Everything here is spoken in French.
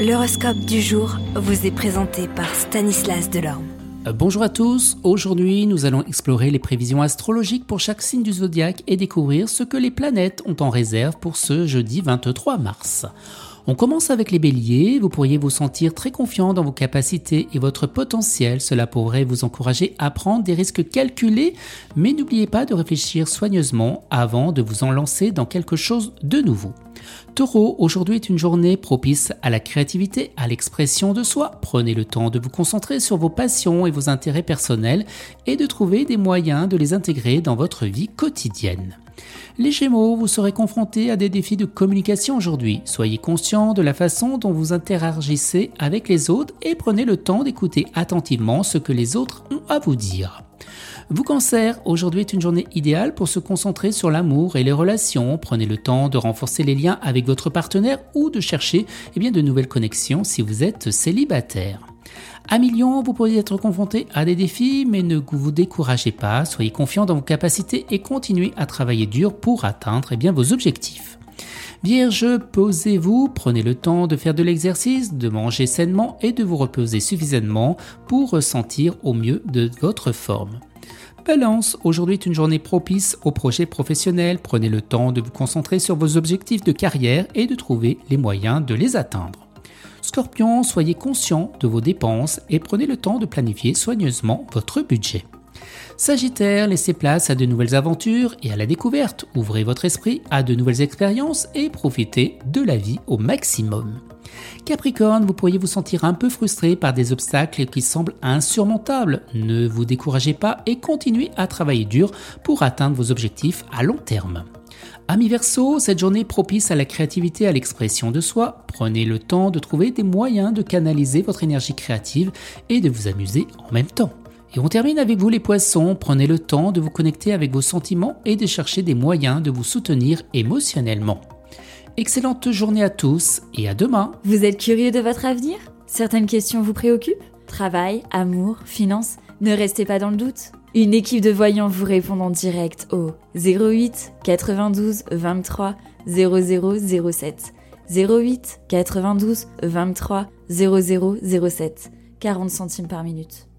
L'horoscope du jour vous est présenté par Stanislas Delorme. Euh, bonjour à tous, aujourd'hui nous allons explorer les prévisions astrologiques pour chaque signe du zodiaque et découvrir ce que les planètes ont en réserve pour ce jeudi 23 mars. On commence avec les béliers, vous pourriez vous sentir très confiant dans vos capacités et votre potentiel, cela pourrait vous encourager à prendre des risques calculés, mais n'oubliez pas de réfléchir soigneusement avant de vous en lancer dans quelque chose de nouveau. Taureau, aujourd'hui est une journée propice à la créativité, à l'expression de soi. Prenez le temps de vous concentrer sur vos passions et vos intérêts personnels et de trouver des moyens de les intégrer dans votre vie quotidienne. Les Gémeaux, vous serez confrontés à des défis de communication aujourd'hui. Soyez conscient de la façon dont vous interagissez avec les autres et prenez le temps d'écouter attentivement ce que les autres ont à vous dire. Vous cancer, aujourd'hui est une journée idéale pour se concentrer sur l'amour et les relations. Prenez le temps de renforcer les liens avec votre partenaire ou de chercher eh bien, de nouvelles connexions si vous êtes célibataire. À million, vous pourriez être confronté à des défis, mais ne vous découragez pas, soyez confiant dans vos capacités et continuez à travailler dur pour atteindre eh bien, vos objectifs. Vierge, posez-vous, prenez le temps de faire de l'exercice, de manger sainement et de vous reposer suffisamment pour ressentir au mieux de votre forme. Balance, aujourd'hui est une journée propice aux projets professionnels. Prenez le temps de vous concentrer sur vos objectifs de carrière et de trouver les moyens de les atteindre. Scorpion, soyez conscient de vos dépenses et prenez le temps de planifier soigneusement votre budget. Sagittaire, laissez place à de nouvelles aventures et à la découverte. Ouvrez votre esprit à de nouvelles expériences et profitez de la vie au maximum. Capricorne, vous pourriez vous sentir un peu frustré par des obstacles qui semblent insurmontables. Ne vous découragez pas et continuez à travailler dur pour atteindre vos objectifs à long terme. Ami Verseau, cette journée propice à la créativité et à l'expression de soi. Prenez le temps de trouver des moyens de canaliser votre énergie créative et de vous amuser en même temps. Et on termine avec vous les poissons, prenez le temps de vous connecter avec vos sentiments et de chercher des moyens de vous soutenir émotionnellement. Excellente journée à tous et à demain. Vous êtes curieux de votre avenir? Certaines questions vous préoccupent? Travail, amour, finances Ne restez pas dans le doute. Une équipe de voyants vous répond en direct au 08 92 23 0007. 08 92 23 0007. 40 centimes par minute.